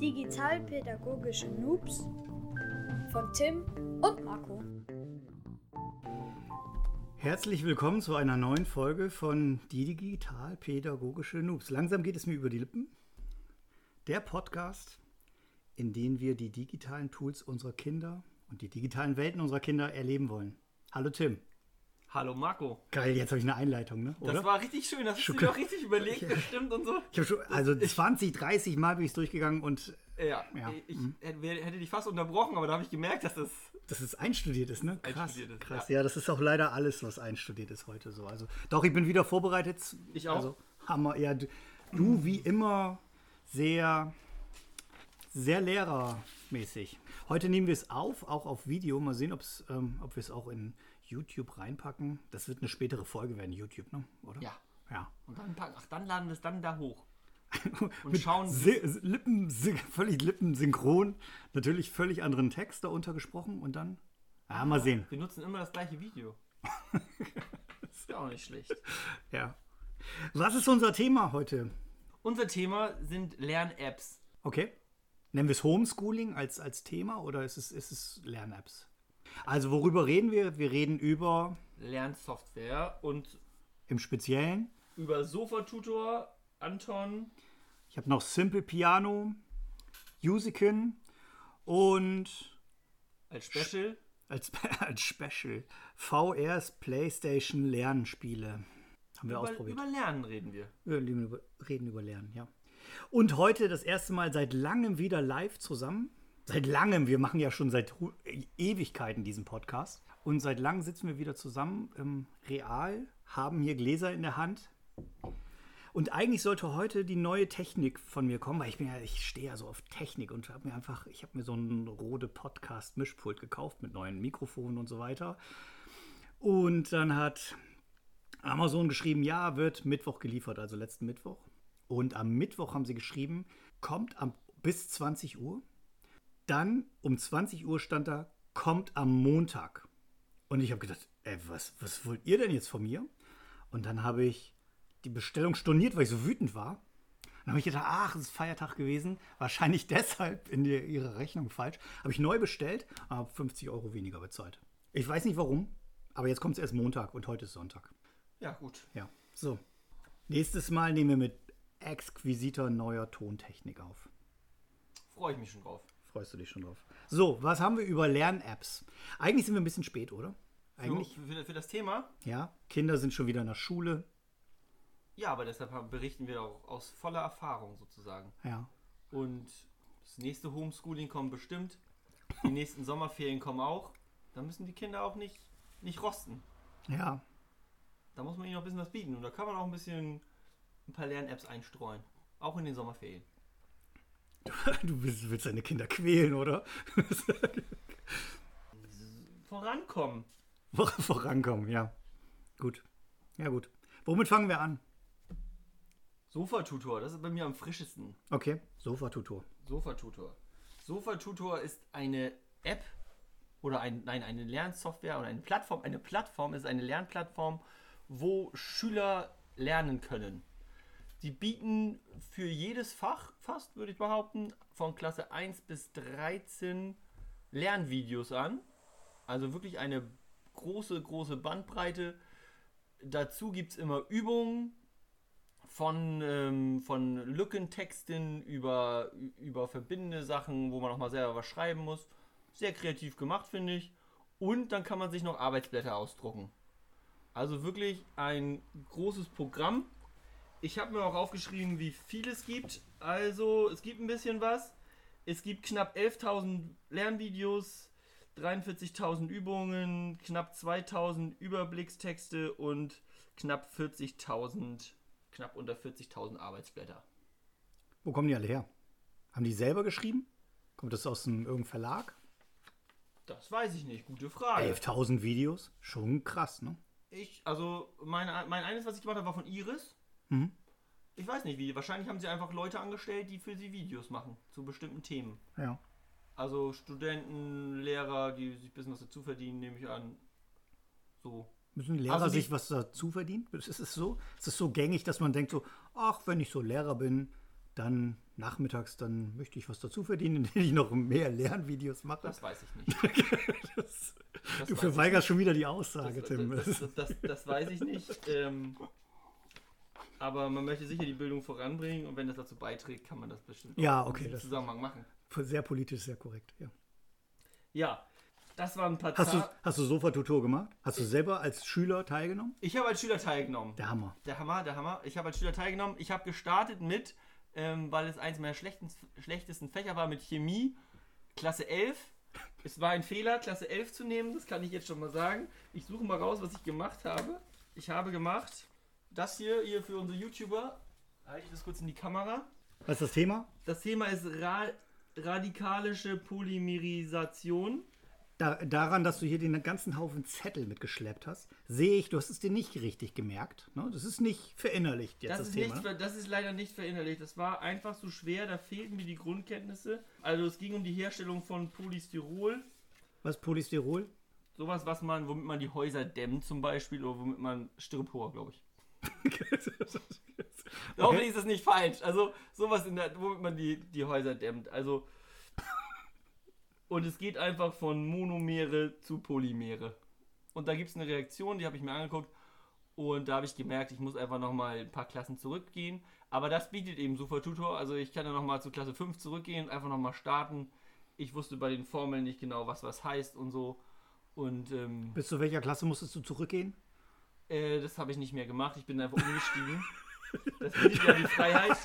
Digitalpädagogische Noobs von Tim und Marco. Herzlich willkommen zu einer neuen Folge von Die Digitalpädagogische Noobs. Langsam geht es mir über die Lippen. Der Podcast, in dem wir die digitalen Tools unserer Kinder und die digitalen Welten unserer Kinder erleben wollen. Hallo Tim. Hallo Marco. Geil, jetzt habe ich eine Einleitung, ne? Das war richtig schön, das hast du dir auch richtig überlegt, bestimmt und so. Ich habe schon, also 20, 30 Mal bin ich durchgegangen und. Ja, ja. ich mhm. hätte dich fast unterbrochen, aber da habe ich gemerkt, dass das. Dass es einstudiert ist, ne? Krass. Einstudiert ist, krass. Ja. ja. das ist auch leider alles, was einstudiert ist heute so. Also, doch, ich bin wieder vorbereitet. Ich auch. Also, Hammer. Ja, du, du wie immer sehr, sehr lehrermäßig. Heute nehmen wir es auf, auch auf Video. Mal sehen, ähm, ob wir es auch in YouTube reinpacken. Das wird eine spätere Folge werden, YouTube, ne? oder? Ja. Ja. Und dann packen, ach, dann laden wir es dann da hoch. Und schauen. Lippen, völlig lippensynchron. Natürlich völlig anderen Text darunter gesprochen und dann. Ja, mal sehen. Wir nutzen immer das gleiche Video. ist ja auch nicht schlecht. Ja. Was ist unser Thema heute? Unser Thema sind Lern-Apps. Okay. Nennen wir es Homeschooling als, als Thema oder ist es, ist es Lern-Apps? Also worüber reden wir? Wir reden über Lernsoftware und im Speziellen über Sofa-Tutor, Anton. Ich habe noch Simple Piano, Usikin und als Special als, als Special VRs PlayStation Lernspiele. Haben wir über, ausprobiert. Über Lernen reden wir. Wir reden über Lernen, ja. Und heute das erste Mal seit langem wieder live zusammen. Seit langem, wir machen ja schon seit Ewigkeiten diesen Podcast. Und seit langem sitzen wir wieder zusammen im Real, haben hier Gläser in der Hand. Und eigentlich sollte heute die neue Technik von mir kommen, weil ich bin ja, ich stehe ja so auf Technik und habe mir einfach, ich habe mir so ein Rode Podcast Mischpult gekauft mit neuen Mikrofonen und so weiter. Und dann hat Amazon geschrieben, ja, wird Mittwoch geliefert, also letzten Mittwoch. Und am Mittwoch haben sie geschrieben, kommt am, bis 20 Uhr. Dann um 20 Uhr stand da, kommt am Montag. Und ich habe gedacht, ey, was, was wollt ihr denn jetzt von mir? Und dann habe ich die Bestellung storniert, weil ich so wütend war. Dann habe ich gedacht, ach, es ist Feiertag gewesen. Wahrscheinlich deshalb in die, ihre Rechnung falsch. Habe ich neu bestellt, habe 50 Euro weniger bezahlt. Ich weiß nicht warum, aber jetzt kommt es erst Montag und heute ist Sonntag. Ja, gut. Ja, so. Nächstes Mal nehmen wir mit exquisiter neuer Tontechnik auf. Freue ich mich schon drauf freust du dich schon drauf. So, was haben wir über Lern-Apps? Eigentlich sind wir ein bisschen spät, oder? Eigentlich. Für, für, für, das Thema? Ja, Kinder sind schon wieder in der Schule. Ja, aber deshalb berichten wir auch aus voller Erfahrung sozusagen. Ja. Und das nächste Homeschooling kommt bestimmt. Die nächsten Sommerferien kommen auch. Da müssen die Kinder auch nicht, nicht rosten. Ja. Da muss man ihnen auch ein bisschen was bieten. Und da kann man auch ein bisschen ein paar Lern-Apps einstreuen. Auch in den Sommerferien. Du willst, willst deine Kinder quälen, oder? Vorankommen. Vorankommen, ja. Gut. Ja, gut. Womit fangen wir an? Sofa-Tutor, das ist bei mir am frischesten. Okay, Sofa-Tutor. Sofa-Tutor. Sofa-Tutor ist eine App oder ein, nein, eine Lernsoftware oder eine Plattform. Eine Plattform ist eine Lernplattform, wo Schüler lernen können. Die bieten für jedes Fach, fast würde ich behaupten, von Klasse 1 bis 13 Lernvideos an. Also wirklich eine große, große Bandbreite. Dazu gibt es immer Übungen von, ähm, von Lückentexten über, über verbindende Sachen, wo man auch mal selber was schreiben muss. Sehr kreativ gemacht, finde ich. Und dann kann man sich noch Arbeitsblätter ausdrucken. Also wirklich ein großes Programm ich habe mir auch aufgeschrieben, wie viel es gibt. Also, es gibt ein bisschen was. Es gibt knapp 11.000 Lernvideos, 43.000 Übungen, knapp 2.000 Überblickstexte und knapp 40.000, knapp unter 40.000 Arbeitsblätter. Wo kommen die alle her? Haben die selber geschrieben? Kommt das aus einem irgendeinem Verlag? Das weiß ich nicht. Gute Frage. 11.000 Videos? Schon krass, ne? Ich, also, mein, mein eines, was ich gemacht habe, war von Iris. Mhm. Ich weiß nicht wie. Wahrscheinlich haben sie einfach Leute angestellt, die für sie Videos machen zu bestimmten Themen. Ja. Also Studenten, Lehrer, die sich ein bisschen was dazu verdienen, nehme ich an. So. Müssen Lehrer also sich was dazu verdienen? Ist es so? Ist es so gängig, dass man denkt so, ach, wenn ich so Lehrer bin, Dann nachmittags, dann möchte ich was dazu verdienen, indem ich noch mehr Lernvideos mache. Das weiß ich nicht. Das- Das du verweigerst schon wieder die Aussage. Tim. Das, das, das weiß ich nicht. Ähm, aber man möchte sicher die Bildung voranbringen und wenn das dazu beiträgt, kann man das bestimmt Ja, okay, das- Zusammenhang machen. Sehr politisch, sehr korrekt. Ja. Ja, das waren ein paar Hast du, hast du Sofa-Tutor gemacht? Hast du selber als Schüler teilgenommen? Ich habe als Schüler teilgenommen. Der Hammer. Der Hammer, der Hammer. Ich habe als Schüler teilgenommen. Ich habe gestartet mit, ähm, weil es eins meiner schlechten, schlechtesten Fächer war, mit Chemie, Klasse 11. Es war ein Fehler, Klasse 11 zu nehmen, das kann ich jetzt schon mal sagen. Ich suche mal raus, was ich gemacht habe. Ich habe gemacht, das hier, hier für unsere YouTuber. Halte ich das kurz in die Kamera. Was ist das Thema? Das Thema ist ra radikalische Polymerisation. Da, daran, dass du hier den ganzen Haufen Zettel mitgeschleppt hast, sehe ich, du hast es dir nicht richtig gemerkt. Ne? Das ist nicht verinnerlicht jetzt Das, das, ist Thema. nicht, ne? das ist leider nicht verinnerlicht. Das war einfach so schwer, da fehlten mir die Grundkenntnisse. Also es ging um die Herstellung von Polystyrol. Was Polystyrol? Sowas, was man, womit man die Häuser dämmt zum Beispiel, oder womit man Styropor, glaube ich. Hoffentlich ist das nicht falsch. Also sowas, in der, womit man die, die Häuser dämmt. Also und es geht einfach von Monomere zu Polymere. Und da gibt es eine Reaktion, die habe ich mir angeguckt. Und da habe ich gemerkt, ich muss einfach nochmal ein paar Klassen zurückgehen. Aber das bietet eben Super Tutor. Also ich kann ja nochmal zu Klasse 5 zurückgehen einfach nochmal starten. Ich wusste bei den Formeln nicht genau, was was heißt und so. Und ähm, Bis zu welcher Klasse musstest du zurückgehen? Äh, das habe ich nicht mehr gemacht. Ich bin einfach umgestiegen. Das bietet ja die Freiheit.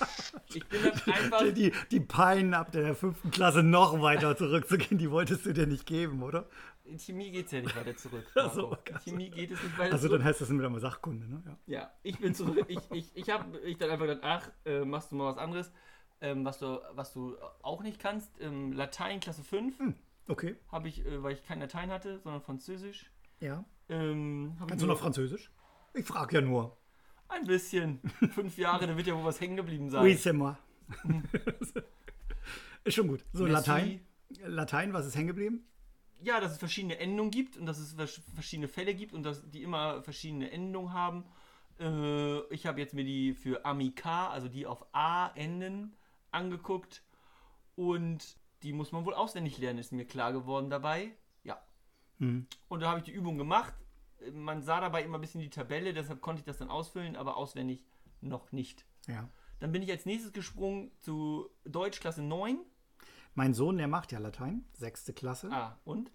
Ich bin dann einfach. Die, die, die Pein ab der fünften Klasse noch weiter zurückzugehen, die wolltest du dir nicht geben, oder? In Chemie geht es ja nicht weiter zurück. Ach so, Marco. okay. In Chemie geht es nicht weiter Also zurück. dann heißt das wieder mal Sachkunde, ne? Ja. Ja, ich bin zurück. Ich, ich, ich habe ich dann einfach gedacht, ach, äh, machst du mal was anderes, ähm, was, du, was du auch nicht kannst. Ähm, Latein Klasse 5 Okay, habe ich, äh, weil ich kein Latein hatte, sondern Französisch. ja. Ähm, Kannst du noch Französisch? Ich frage ja nur. Ein bisschen. Fünf Jahre, da wird ja wohl was hängen geblieben sein. Oui, c'est moi. ist schon gut. So, Merci. Latein. Latein, was ist hängen geblieben? ja, dass es verschiedene Endungen gibt und dass es vers- verschiedene Fälle gibt und dass die immer verschiedene Endungen haben. Äh, ich habe jetzt mir die für Amica, also die auf A enden, angeguckt und die muss man wohl auswendig lernen, ist mir klar geworden dabei. Ja. Hm. Und da habe ich die Übung gemacht. Man sah dabei immer ein bisschen die Tabelle, deshalb konnte ich das dann ausfüllen, aber auswendig noch nicht. Ja. Dann bin ich als nächstes gesprungen zu Deutsch Klasse 9. Mein Sohn, der macht ja Latein, sechste Klasse. Ah, und?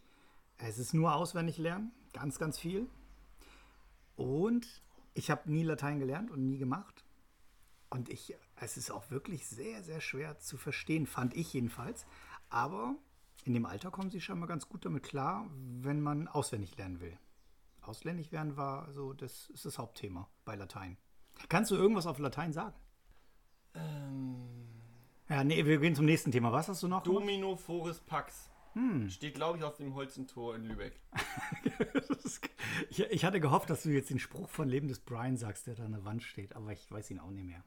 Es ist nur auswendig lernen, ganz, ganz viel. Und ich habe nie Latein gelernt und nie gemacht. Und ich, es ist auch wirklich sehr, sehr schwer zu verstehen, fand ich jedenfalls. Aber in dem Alter kommen sie scheinbar ganz gut damit klar, wenn man auswendig lernen will. Auswendig lernen war so, das ist das Hauptthema bei Latein. Kannst du irgendwas auf Latein sagen? Ähm, Ja, nee, wir gehen zum nächsten Thema. Was hast du noch? gemacht? Domino Foris Pax. Hm. Steht, glaube ich, auf dem Holzentor in Lübeck. ich, ich hatte gehofft, dass du jetzt den Spruch von Leben des Brian sagst, der da an der Wand steht, aber ich weiß ihn auch nicht mehr.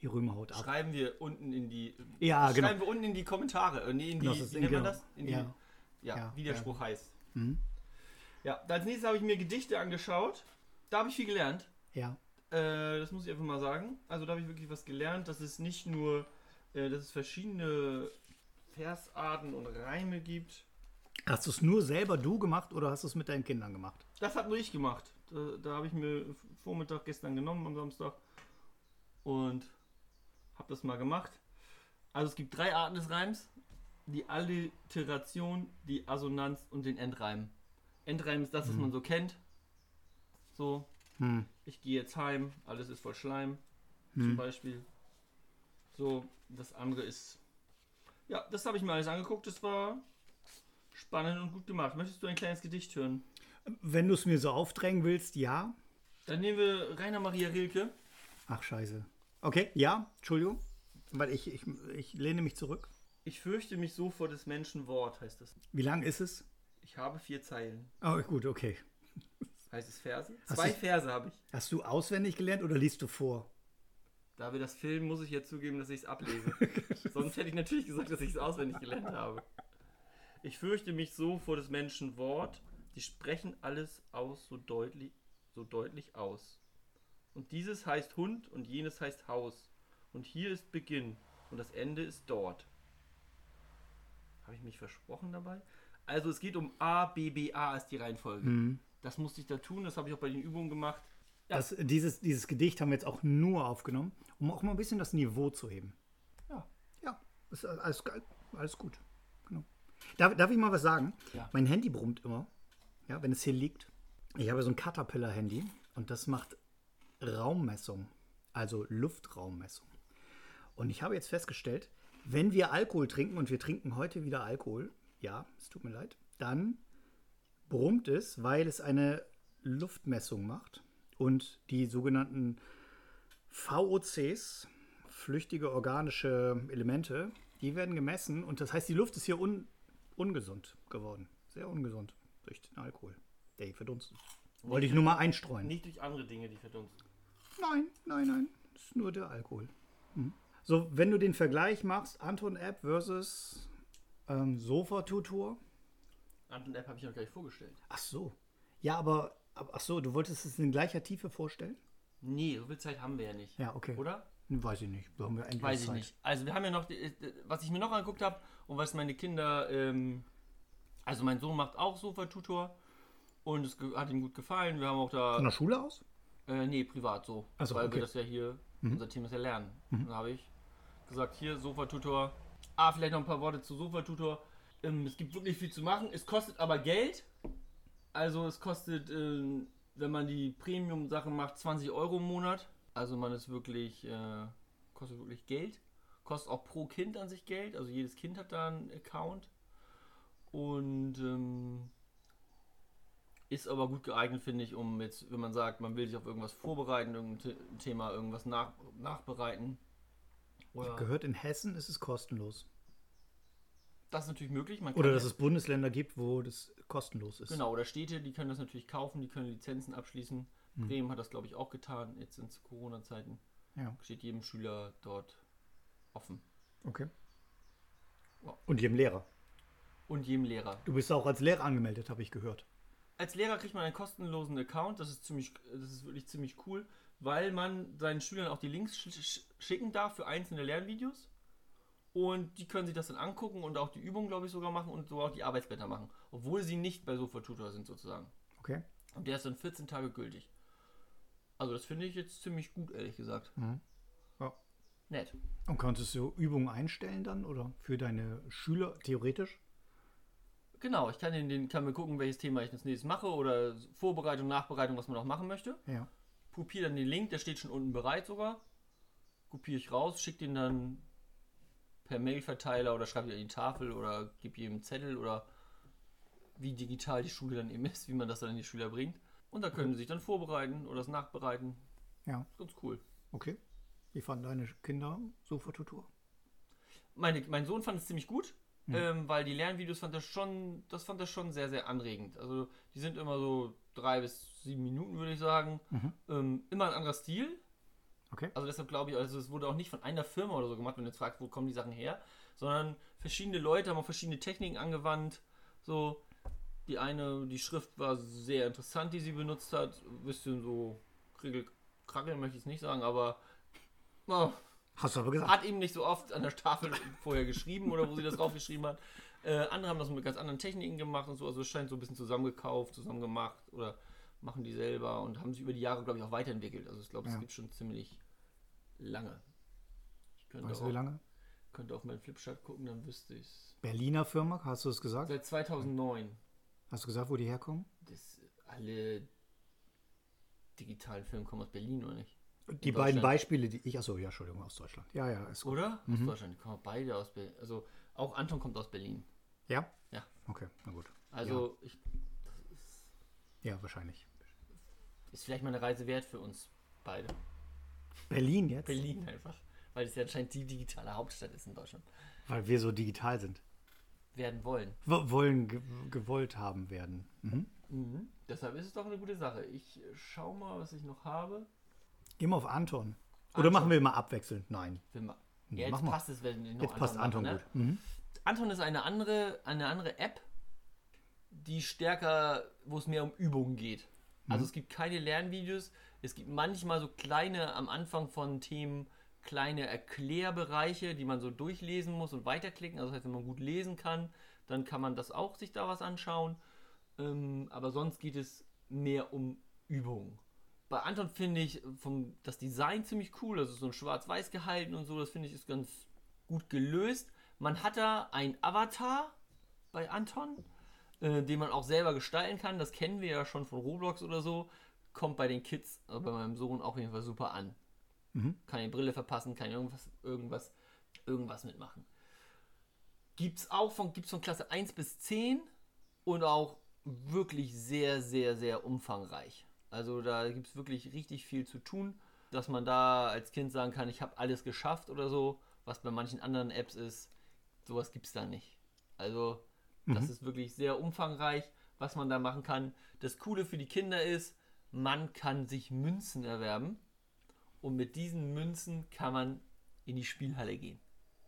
Die Römer haut ab. Schreiben wir unten in die. Ja, schreiben genau. wir unten in die Kommentare. Äh, nee, in die. Genau, das wie nennt man genau. das? In die, Ja. ja. Ja, wie der Spruch heißt. Mhm. Ja, als nächstes habe ich mir Gedichte angeschaut. Da habe ich viel gelernt. Ja. Äh, das muss ich einfach mal sagen. Also da habe ich wirklich was gelernt, dass es nicht nur, äh, dass es verschiedene Versarten und Reime gibt. Hast du es nur selber du gemacht oder hast du es mit deinen Kindern gemacht? Das hat nur ich gemacht. Da, da habe ich mir Vormittag gestern genommen am Samstag und habe das mal gemacht. Also es gibt drei Arten des Reims. Die Alliteration, die Assonanz und den Endreim. Endreim ist das, was man so kennt. So, Hm. ich gehe jetzt heim, alles ist voll Schleim, zum Beispiel. So, das andere ist. Ja, das habe ich mir alles angeguckt. Das war spannend und gut gemacht. Möchtest du ein kleines Gedicht hören? Wenn du es mir so aufdrängen willst, ja. Dann nehmen wir Rainer Maria Rilke. Ach, scheiße. Okay, ja, Entschuldigung. Weil ich, ich, ich lehne mich zurück. Ich fürchte mich so vor des Menschen Wort, heißt das. Wie lang ist es? Ich habe vier Zeilen. Oh, gut, okay. Heißt es Verse? Hast Zwei du- Verse habe ich. Hast du auswendig gelernt oder liest du vor? Da wir das filmen, muss ich jetzt zugeben, dass ich es ablese. Sonst hätte ich natürlich gesagt, dass ich es auswendig gelernt habe. Ich fürchte mich so vor des Menschen Wort, die sprechen alles aus so deutlich, so deutlich aus. Und dieses heißt Hund und jenes heißt Haus. Und hier ist Beginn. Und das Ende ist dort. Habe ich mich versprochen dabei? Also es geht um A, B, B, A ist die Reihenfolge. Das musste ich da tun, das habe ich auch bei den Übungen gemacht. Ja. Das, dieses, dieses Gedicht haben wir jetzt auch nur aufgenommen, um auch mal ein bisschen das Niveau zu heben. Ja. Ja, ist alles, alles gut. Genau. Darf, darf ich mal was sagen? Ja. Mein Handy brummt immer, ja, wenn es hier liegt. Ich habe so ein Caterpillar-Handy und das macht Raummessung, also Luftraummessung. Und ich habe jetzt festgestellt, wenn wir Alkohol trinken und wir trinken heute wieder Alkohol, ja, es tut mir leid, dann brummt es, weil es eine Luftmessung macht und die sogenannten VOCs, flüchtige organische Elemente, die werden gemessen und das heißt, die Luft ist hier un ungesund geworden. Sehr ungesund durch den Alkohol, der hier verdunstet. Wollte ich nur mal einstreuen. Nicht durch andere Dinge, die verdunsten. Nein, nein, nein. Das ist nur der Alkohol. Mhm. So, wenn du den Vergleich machst, Anton-App versus ähm, Sofa-Tutor. Anton App habe ich noch gar nicht vorgestellt. Ach so. Ja, aber, aber, ach so, du wolltest es in gleicher Tiefe vorstellen? Nee, so viel Zeit haben wir ja nicht. Ja, okay. Oder? Hm, Weiß ich nicht. Haben wir endlich Weiß ich Zeit. nicht. Also wir haben ja noch, äh, was ich mir noch angeguckt habe und was meine Kinder, ähm, also mein Sohn macht auch Sofa-Tutor und es hat ihm gut gefallen. Wir haben auch da, Von der Schule aus? äh, nee, privat so, Ach so, weil okay. Mhm. wir das ja hier, unser Thema ist ja Lernen. Dann habe ich gesagt, hier Sofa-Tutor. Ah, vielleicht noch ein paar Worte zu Sofa-Tutor. Ähm, es gibt wirklich viel zu machen. Es kostet aber Geld. Also es kostet, ähm, wenn man die Premium-Sachen macht, 20 Euro im Monat. Also man ist wirklich, äh, kostet wirklich Geld. Kostet auch pro Kind an sich Geld. Also jedes Kind hat da einen Account. Und ähm, ist aber gut geeignet, finde ich, um jetzt, wenn man sagt, man will sich auf irgendwas vorbereiten, irgendein The- Thema, irgendwas nach, nachbereiten. Oder Gehört in Hessen ist es kostenlos. das ist natürlich möglich. Oder dass es Bundesländer gibt, wo das kostenlos ist. Genau, oder Städte, die können das natürlich kaufen, die können Lizenzen abschließen. Bremen hat das, glaube ich, auch getan, jetzt in Corona-Zeiten. Ja, Steht jedem Schüler dort offen. okay. Ja. Und jedem Lehrer. Und jedem Lehrer. Du bist auch als Lehrer angemeldet, habe ich gehört. Als Lehrer kriegt man einen kostenlosen Account, das ist ziemlich, das ist wirklich ziemlich cool, weil man seinen Schülern auch die Links sch sch schicken darf für einzelne Lernvideos. Und die können sich das dann angucken und auch die Übungen, glaube ich, sogar machen und so auch die Arbeitsblätter machen. Obwohl sie nicht bei Sofa Tutor sind, sozusagen. Okay. Und der ist dann 14 Tage gültig. Also das finde ich jetzt ziemlich gut, ehrlich gesagt. Mhm. Ja. Nett. Und konntest du Übungen einstellen dann oder für deine Schüler theoretisch? Genau, ich kann, in den, kann mir gucken, welches Thema ich als nächstes mache oder Vorbereitung, Nachbereitung, was man auch machen möchte. Ja. Kopiere dann den Link, der steht schon unten bereit sogar. Kopiere ich raus, schicke den dann per Mailverteiler oder schreibe ihn an die Tafel oder gebe ihm einen Zettel oder wie digital die Schule dann eben ist, wie man das dann in die Schüler bringt. Und da können sie sich dann vorbereiten oder das nachbereiten. Ja. Ganz cool. Okay. Wie fanden deine Kinder Sofa-Tutor? Meine, mein Sohn fand es ziemlich gut, ähm, weil die Lernvideos fand er schon, das fand er schon sehr, sehr anregend. Also die sind immer so drei bis sieben Minuten, würde ich sagen. Ähm, immer ein anderer Stil. Okay. Also deshalb glaube ich, also es wurde auch nicht von einer Firma oder so gemacht, wenn du jetzt fragst, wo kommen die Sachen her, sondern verschiedene Leute haben auch verschiedene Techniken angewandt. So, die eine, die Schrift war sehr interessant, die sie benutzt hat. Ein bisschen so krackeln möchte ich es nicht sagen, aber oh, Hast du aber gesagt. hat eben nicht so oft an der Tafel vorher geschrieben oder wo sie das draufgeschrieben hat. Äh, andere haben das mit ganz anderen Techniken gemacht und so. Also es scheint so ein bisschen zusammengekauft, zusammen gemacht oder machen die selber und haben sich über die Jahre, glaube ich, auch weiterentwickelt. Also ich glaube, es Ja. gibt schon ziemlich lange. Ich könnte, Weißt du, wie lange? könnte auf meinen Flipchart gucken, dann wüsste ich es. Berliner Firma, hast du es gesagt? Seit 2009. Hast du gesagt, wo die herkommen? Das, alle digitalen Filme kommen aus Berlin, oder nicht? Die beiden. Beispiele, die ich, achso, ja, Entschuldigung, aus Deutschland. Ja, ja, ist gut. Oder? Aus Deutschland. Die kommen beide aus Berlin. Also auch Anton kommt aus Berlin. Ja? Ja. Okay, na gut. Also ich Ja, wahrscheinlich. Ist vielleicht mal eine Reise wert für uns beide. Berlin jetzt? Berlin einfach. Weil es ja anscheinend die digitale Hauptstadt ist in Deutschland. Weil wir so digital sind. Werden wollen. W wollen, ge gewollt haben werden. Mhm. Mhm. Deshalb ist es doch eine gute Sache. Ich äh, schau mal, was ich noch habe. Geh mal auf Anton. Oder Anton. machen wir mal abwechselnd? Nein. Wir ja, mach jetzt mal. passt es, wenn ich noch Jetzt passt Anton mache, gut. Mhm. Anton ist eine andere, eine andere App, die stärker, wo es mehr um Übungen geht. Also es gibt keine Lernvideos, es gibt manchmal so kleine am Anfang von Themen kleine Erklärbereiche, die man so durchlesen muss und weiterklicken. Also das heißt, wenn man gut lesen kann, dann kann man das auch sich da was anschauen. Ähm, aber sonst geht es mehr um Übungen. Bei Anton finde ich vom, das Design ziemlich cool. Also so ein schwarz-weiß gehalten und so, das finde ich ist ganz gut gelöst. Man hat da ein Avatar bei Anton, äh, den man auch selber gestalten kann. Das kennen wir ja schon von Roblox oder so. Kommt bei den Kids, also bei meinem Sohn auf jeden Fall super an. Kann die Brille verpassen, kann irgendwas, irgendwas, irgendwas mitmachen. Gibt's auch von, gibt's von Klasse 1 bis 10 und auch wirklich sehr, sehr, sehr umfangreich. Also da gibt es wirklich richtig viel zu tun, dass man da als Kind sagen kann, ich habe alles geschafft oder so, was bei manchen anderen Apps ist, sowas gibt es da nicht. Also das ist wirklich sehr umfangreich, was man da machen kann. Das Coole für die Kinder ist, man kann sich Münzen erwerben und mit diesen Münzen kann man in die Spielhalle gehen.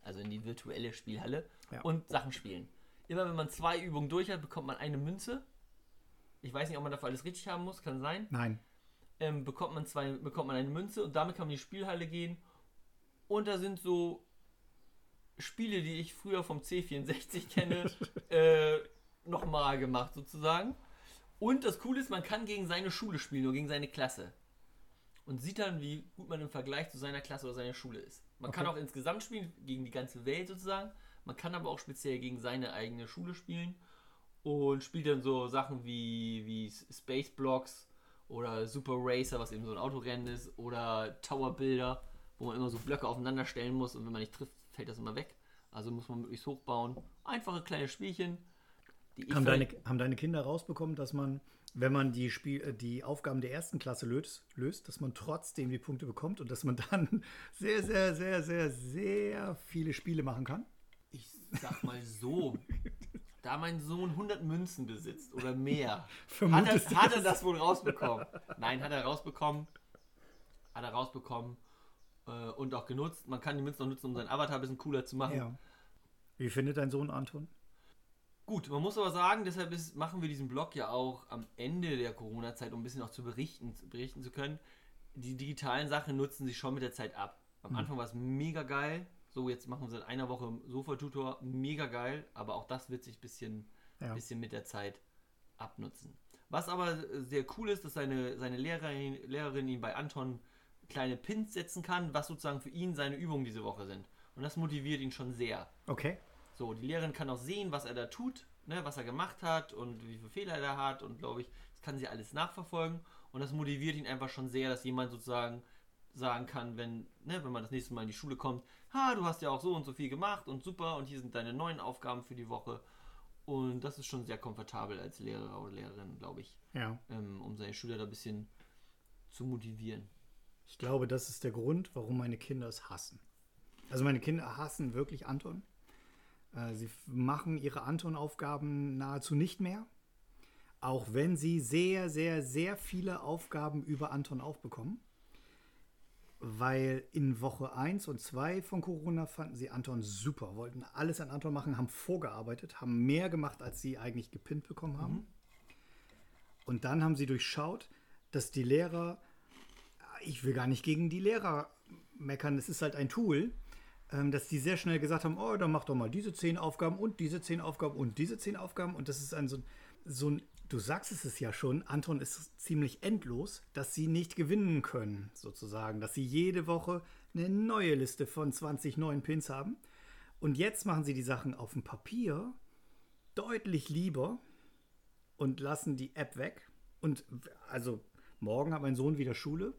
Also in die virtuelle Spielhalle Ja. und Sachen spielen. Immer wenn man zwei Übungen durch hat, bekommt man eine Münze. Ich weiß nicht, ob man dafür alles richtig haben muss, kann sein. Nein. Ähm, bekommt, man zwei, bekommt man eine Münze und damit kann man in die Spielhalle gehen. Und da sind so Spiele, die ich früher vom C64 kenne, äh, nochmal gemacht sozusagen. Und das Coole ist, man kann gegen seine Schule spielen, nur gegen seine Klasse. Und sieht dann, wie gut man im Vergleich zu seiner Klasse oder seiner Schule ist. Man kann Okay. auch insgesamt spielen, gegen die ganze Welt sozusagen. Man kann aber auch speziell gegen seine eigene Schule spielen. Und spielt dann so Sachen wie, wie Space Blocks oder Super Racer, was eben so ein Autorennen ist, oder Tower Builder, wo man immer so Blöcke aufeinander stellen muss und wenn man nicht trifft, fällt das immer weg. Also muss man möglichst hochbauen. Einfache kleine Spielchen. Haben deine, haben deine Kinder rausbekommen, dass man, wenn man die, Spiel, äh, die Aufgaben der ersten Klasse löst, löst, dass man trotzdem die Punkte bekommt und dass man dann sehr, sehr, sehr, sehr, sehr viele Spiele machen kann? ich sag mal so, da mein Sohn 100 Münzen besitzt oder mehr, hat er, hat er das wohl rausbekommen. Nein, hat er rausbekommen. Hat er rausbekommen äh, und auch genutzt. Man kann die Münzen auch nutzen, um seinen Avatar ein bisschen cooler zu machen. Ja. Wie findet dein Sohn Anton? Gut, man muss aber sagen, deshalb ist, machen wir diesen Blog ja auch am Ende der Corona-Zeit, um ein bisschen auch zu berichten, berichten zu können. Die digitalen Sachen nutzen sich schon mit der Zeit ab. Am Anfang war es mega geil. So, jetzt machen wir seit einer Woche Sofa-Tutor. Mega geil. Aber auch das wird sich ein bisschen, Ja. bisschen mit der Zeit abnutzen. Was aber sehr cool ist, dass seine, seine Lehrerin, Lehrerin ihn bei Anton kleine Pins setzen kann, was sozusagen für ihn seine Übungen diese Woche sind. Und das motiviert ihn schon sehr. Okay. So, die Lehrerin kann auch sehen, was er da tut, ne, was er gemacht hat und wie viele Fehler er da hat und glaube ich, das kann sie alles nachverfolgen und das motiviert ihn einfach schon sehr, dass jemand sozusagen sagen kann, wenn, ne, wenn man das nächste Mal in die Schule kommt, ha, du hast ja auch so und so viel gemacht und super und hier sind deine neuen Aufgaben für die Woche und das ist schon sehr komfortabel als Lehrer oder Lehrerin, glaube ich, Ja. ähm, um seine Schüler da ein bisschen zu motivieren. Ich glaube, das ist der Grund, warum meine Kinder es hassen. Also meine Kinder hassen wirklich Anton. Äh, Sie machen ihre Anton-Aufgaben nahezu nicht mehr. Auch wenn sie sehr, sehr, sehr viele Aufgaben über Anton aufbekommen. Weil in Woche 1 und 2 von Corona fanden sie Anton super, wollten alles an Anton machen, haben vorgearbeitet, haben mehr gemacht, als sie eigentlich gepinnt bekommen haben. Und dann haben sie durchschaut, dass die Lehrer ich will gar nicht gegen die Lehrer meckern, es ist halt ein Tool, ähm, dass die sehr schnell gesagt haben, oh, dann mach doch mal diese zehn Aufgaben und diese zehn Aufgaben und diese zehn Aufgaben und das ist ein so, ein- so ein, du sagst es ja schon, Anton ist ziemlich endlos, dass sie nicht gewinnen können, sozusagen, dass sie jede Woche eine neue Liste von 20 neuen Pins haben und jetzt machen sie die Sachen auf dem Papier deutlich lieber und lassen die App weg. Und also morgen hat mein Sohn wieder Schule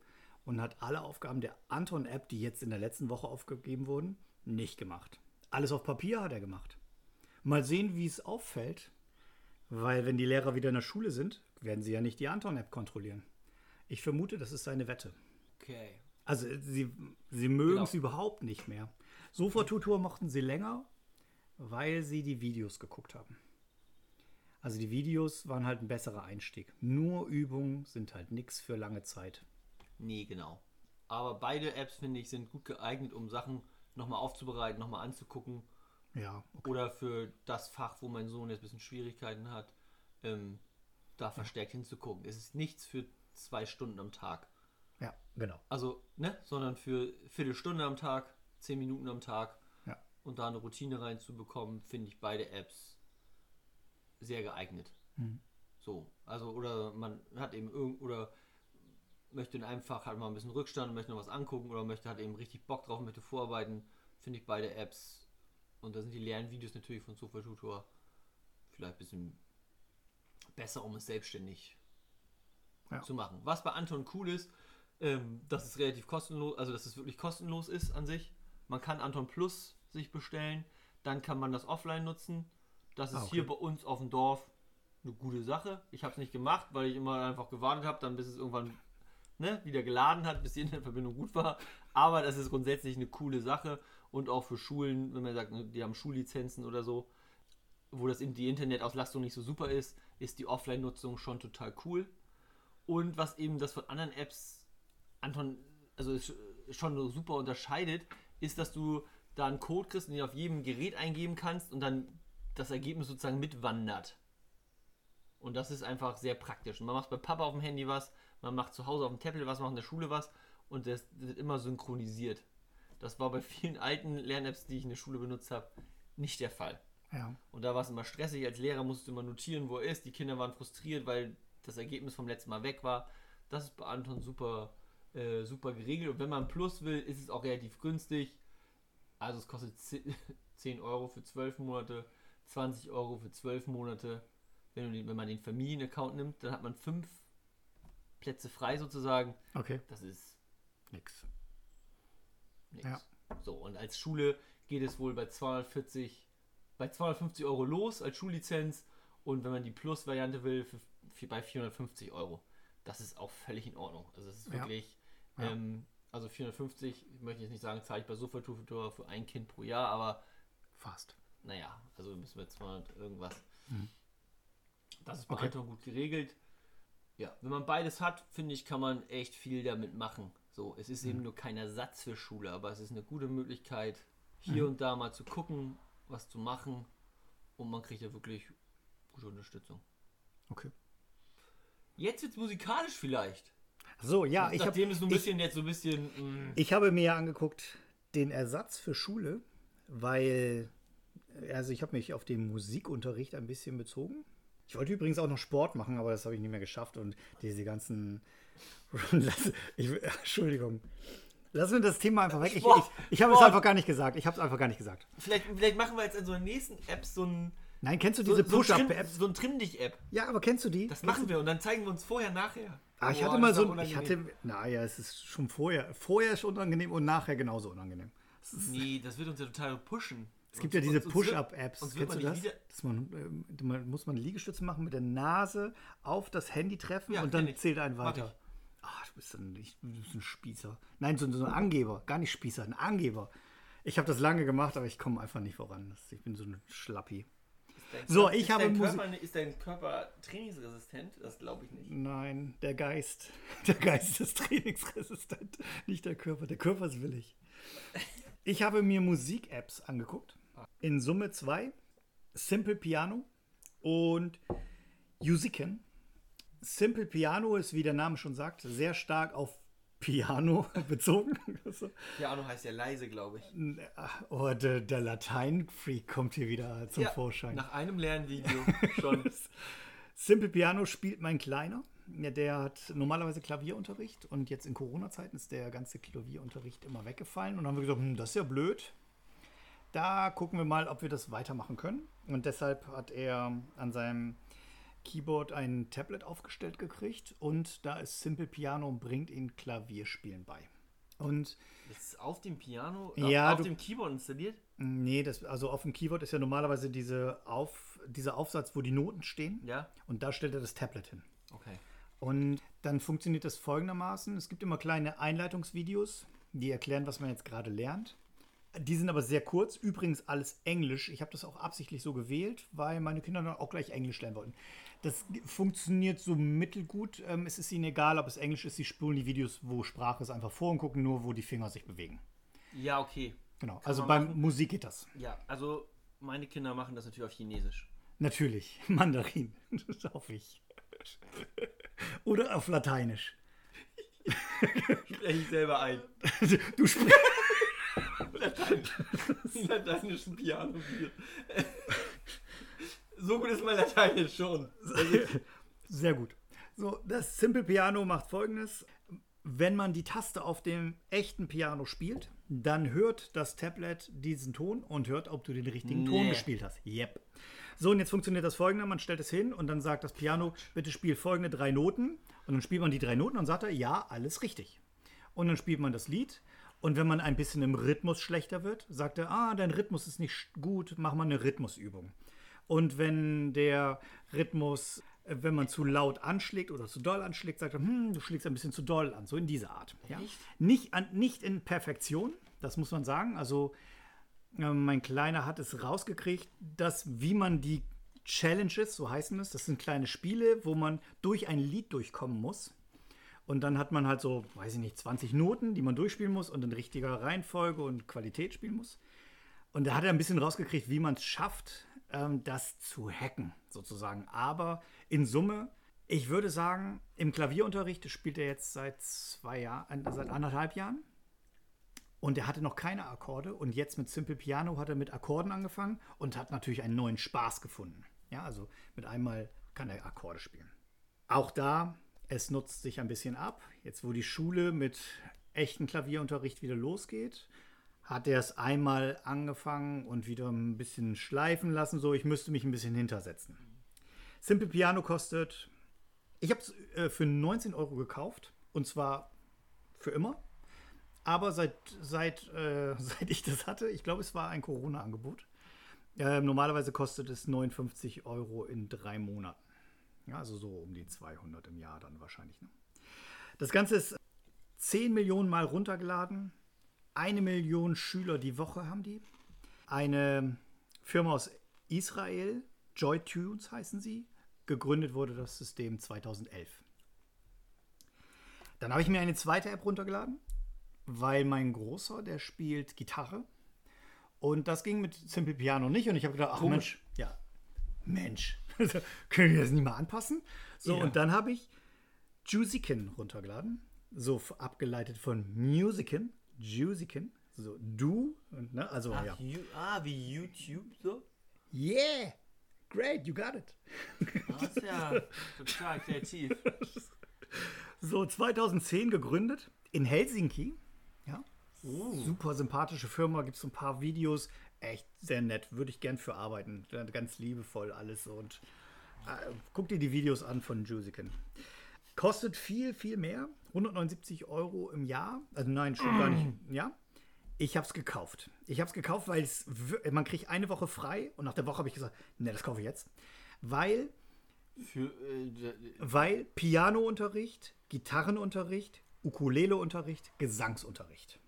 und hat alle Aufgaben der Anton-App, die jetzt in der letzten Woche aufgegeben wurden, nicht gemacht. Alles auf Papier hat er gemacht. Mal sehen, wie es auffällt, weil wenn die Lehrer wieder in der Schule sind, werden sie ja nicht die Anton-App kontrollieren. Ich vermute, das ist seine Wette. Okay. Also sie, sie mögen Genau. es überhaupt nicht mehr. Sofa-Tutor mochten sie länger, weil sie die Videos geguckt haben. Also die Videos waren halt ein besserer Einstieg. Nur Übungen sind halt nichts für lange Zeit. Nee, genau. Aber beide Apps, finde ich, sind gut geeignet, um Sachen nochmal aufzubereiten, nochmal anzugucken. Ja, Oder für das Fach, wo mein Sohn jetzt ein bisschen Schwierigkeiten hat, ähm, da verstärkt hinzugucken. Es ist nichts für zwei Stunden am Tag. Ja, genau. Also, ne? Sondern für Viertelstunde am Tag, zehn Minuten am Tag Ja. und da eine Routine reinzubekommen, finde ich beide Apps sehr geeignet. So, also oder man hat eben irgend oder möchte in einem Fach halt mal ein bisschen Rückstand und möchte noch was angucken oder möchte hat eben richtig Bock drauf, möchte vorarbeiten, finde ich beide Apps und da sind die Lernvideos natürlich von Sofa Tutor vielleicht ein bisschen besser, um es selbstständig Ja. zu machen. Was bei Anton cool ist, ähm, dass es relativ kostenlos, also dass es wirklich kostenlos ist an sich. Man kann Anton Plus sich bestellen, dann kann man das offline nutzen. Das ist Ah, okay. hier bei uns auf dem Dorf eine gute Sache. Ich habe es nicht gemacht, weil ich immer einfach gewartet habe, dann bis es irgendwann ne, wieder geladen hat, bis die Internetverbindung gut war. Aber das ist grundsätzlich eine coole Sache und auch für Schulen, wenn man sagt, ne, die haben Schullizenzen oder so, wo das die Internetauslastung nicht so super ist, ist die Offline-Nutzung schon total cool. Und was eben das von anderen Apps, Anton, also schon super unterscheidet, ist, dass du da einen Code kriegst den auf jedem Gerät eingeben kannst und dann das Ergebnis sozusagen mitwandert. Und das ist einfach sehr praktisch. Und man macht bei Papa auf dem Handy was, man macht zu Hause auf dem Tablet was, man macht in der Schule was und das wird immer synchronisiert. Das war bei vielen alten Lern-Apps, die ich in der Schule benutzt habe, nicht der Fall. Ja. Und da war es immer stressig. Als Lehrer musst du immer notieren, wo er ist. Die Kinder waren frustriert, weil das Ergebnis vom letzten Mal weg war. Das ist bei Anton super, äh, super geregelt. Und wenn man Plus will, ist es auch relativ günstig. Also es kostet 10 Euro für 12 Monate, 20 Euro für 12 Monate. Wenn, den, wenn man den Familienaccount nimmt, dann hat man fünf Plätze frei sozusagen. Okay. Das ist Nix. Nix. Ja. So, und als Schule geht es wohl bei 240, bei 250 Euro los als Schullizenz und wenn man die Plus-Variante will, für, für, bei 450 Euro. Das ist auch völlig in Ordnung. Also es ist Ja. wirklich, Ja. ähm, also 450, ich möchte jetzt nicht sagen, zahle ich bei Sofa-Tutor für ein Kind pro Jahr, aber Fast. naja, also müssen wir 200 irgendwas. Das ist bei Okay. Anton gut geregelt. Ja, wenn man beides hat, finde ich, kann man echt viel damit machen. So, es ist eben nur kein Ersatz für Schule, aber es ist eine gute Möglichkeit, hier und da mal zu gucken, was zu machen und man kriegt ja wirklich gute Unterstützung. Okay. Jetzt wird es musikalisch vielleicht. So, ja, ich habe Nachdem es so ein ich, bisschen jetzt so ein bisschen. mm, ich habe mir ja angeguckt den Ersatz für Schule, weil also ich habe mich auf den Musikunterricht ein bisschen bezogen. Ich wollte übrigens auch noch Sport machen, aber das habe ich nicht mehr geschafft und diese ganzen Lass- ich, Entschuldigung. Lassen wir das Thema einfach weg. Ich, ich, Sport, ich habe es einfach gar nicht gesagt. Ich habe es einfach gar nicht gesagt. vielleicht, vielleicht machen wir jetzt in so einer nächsten App so ein. Nein, kennst du diese so Push-Up-App? So ein Trimm-Dich-App. Ja, aber kennst du die? Das machen wir und dann zeigen wir uns vorher, nachher. Ah, ich Boah, hatte mal das ist so ein, ich hatte, naja, es ist schon vorher, vorher schon unangenehm und nachher genauso unangenehm. Ist, Nee, das wird uns ja total pushen. es gibt ja diese Push-Up-Apps, kennst du das? Dass man, man muss man Liegestütze machen mit der Nase auf das Handy treffen Ja, und dann zählt ein weiter. Ah, du bist, ein, ich- du bist ein Spießer. Nein, so, so ein Angeber, gar nicht Spießer, ein Angeber. Ich habe das lange gemacht, aber ich komme einfach nicht voran. Ich bin so ein Schlappi. Dein So, Körper- ich ist habe dein Musik- Körper, Ist dein Körper trainingsresistent? Das glaube ich nicht. Nein, der Geist. Der Geist ist trainingsresistent, nicht der Körper. Der Körper ist willig. Ich habe mir Musik-Apps angeguckt. In Summe zwei. Simple Piano und Musiken. Simple Piano ist, wie der Name schon sagt, sehr stark auf Piano bezogen. Piano heißt ja leise, glaube ich. oh, der, der Latein-Freak kommt hier wieder zum Vorschein. Nach einem Lernvideo schon. Simple Piano spielt mein Kleiner. Ja, der hat normalerweise Klavierunterricht und jetzt in Corona-Zeiten ist der ganze Klavierunterricht immer weggefallen. Und dann haben wir gesagt, hm, das ist ja blöd. Da gucken wir mal, ob wir das weitermachen können. Und deshalb hat er an seinem Keyboard ein Tablet aufgestellt gekriegt und da ist Simple Piano und bringt ihn Klavierspielen bei. Und Das ist auf dem Piano, Ja, auf, auf du- dem Keyboard installiert? nee, das, also auf dem Keyboard ist ja normalerweise diese auf, dieser Aufsatz, wo die Noten stehen. Ja. Und da stellt er das Tablet hin. Okay. Und dann funktioniert das folgendermaßen. Es gibt immer kleine Einleitungsvideos, die erklären, was man jetzt gerade lernt. Die sind aber sehr kurz. Übrigens alles Englisch. Ich habe das auch absichtlich so gewählt, weil meine Kinder dann auch gleich Englisch lernen wollten. Das funktioniert so mittelgut. Ähm, es ist ihnen egal, ob es Englisch ist. Sie spulen die Videos, wo Sprache ist, einfach vor und gucken nur, wo die Finger sich bewegen. Ja, okay. Genau. also man beim machen. Musik geht das. Ja, also meine Kinder machen das natürlich auf Chinesisch. Natürlich. Mandarin. Das hoffe ich. Oder auf Lateinisch. Spreche ich selber ein. Du sprichst. Lateinisch. Lateinischen Piano spielen. So gut ist mein Lateinisch schon. Sehr gut. So, das Simple Piano macht folgendes. Wenn man die Taste auf dem echten Piano spielt, dann hört das Tablet diesen Ton und hört, ob du den richtigen Ton Nee. gespielt hast. Yep. So, und jetzt funktioniert das folgende: Man stellt es hin und dann sagt das Piano, bitte spiel folgende drei Noten. Und dann spielt man die drei Noten und sagt er, ja, alles richtig. Und dann spielt man das Lied. Und wenn man ein bisschen im Rhythmus schlechter wird, sagt er, ah, dein Rhythmus ist nicht gut, mach mal eine Rhythmusübung. Und wenn der Rhythmus, äh, wenn man zu laut anschlägt oder zu doll anschlägt, sagt er, hm, du schlägst ein bisschen zu doll an. So in dieser Art. Ja? Nicht, an, nicht in Perfektion, das muss man sagen. Also äh, mein Kleiner hat es rausgekriegt, dass wie man die Challenges, so heißen es, das sind kleine Spiele, wo man durch ein Lied durchkommen muss. Und dann hat man halt so, weiß ich nicht, 20 Noten, die man durchspielen muss und in richtiger Reihenfolge und Qualität spielen muss. Und da hat er ein bisschen rausgekriegt, wie man es schafft, ähm, das zu hacken, sozusagen. Aber in Summe, ich würde sagen, im Klavierunterricht spielt er jetzt seit zwei Jahren, seit anderthalb Jahren. Und er hatte noch keine Akkorde. Und jetzt mit Simple Piano hat er mit Akkorden angefangen und hat natürlich einen neuen Spaß gefunden. Ja, also mit einmal kann er Akkorde spielen. Auch da, es nutzt sich ein bisschen ab. Jetzt, wo die Schule mit echten Klavierunterricht wieder losgeht, hat er es einmal angefangen und wieder ein bisschen schleifen lassen. So, ich müsste mich ein bisschen hintersetzen. Simple Piano kostet, ich habe es äh, für 19 Euro gekauft. Und zwar für immer. Aber seit, seit, äh, seit ich das hatte, ich glaube, es war ein Corona-Angebot. Äh, normalerweise kostet es 59 Euro in drei Monaten. Ja, also so um die 200 im Jahr dann wahrscheinlich. Ne? Das Ganze ist 10 Millionen Mal runtergeladen. Eine Million Schüler die Woche haben die. Eine Firma aus Israel, JoyTunes heißen sie. Gegründet wurde das System 2011. Dann habe ich mir eine zweite App runtergeladen, weil mein Großer, der spielt Gitarre. Und das ging mit Simple Piano nicht. Und ich habe gedacht, ach Mensch, ja, Mensch, können wir das nicht mal anpassen? So, Ja. und dann habe ich Juicykin runtergeladen. So abgeleitet von Musicin. Juicykin. So, du. Und, ne, also, Ach, ja. you, ah, wie YouTube so? Yeah! Great, you got it. Das ist ja total kreativ. So 2010 gegründet in Helsinki. Ja. Super sympathische Firma, gibt es ein paar Videos. Echt sehr nett, würde ich gern für arbeiten. Ganz liebevoll alles und äh, guck dir die Videos an von Jusican. Kostet viel, viel mehr. 179 Euro im Jahr. Also nein, schon gar nicht. Ja. Ich habe es gekauft. Ich habe es gekauft, weil es man kriegt eine Woche frei und nach der Woche habe ich gesagt, ne, das kaufe ich jetzt, weil Für, äh, weil Pianounterricht, Gitarrenunterricht, Ukuleleunterricht, Gesangsunterricht.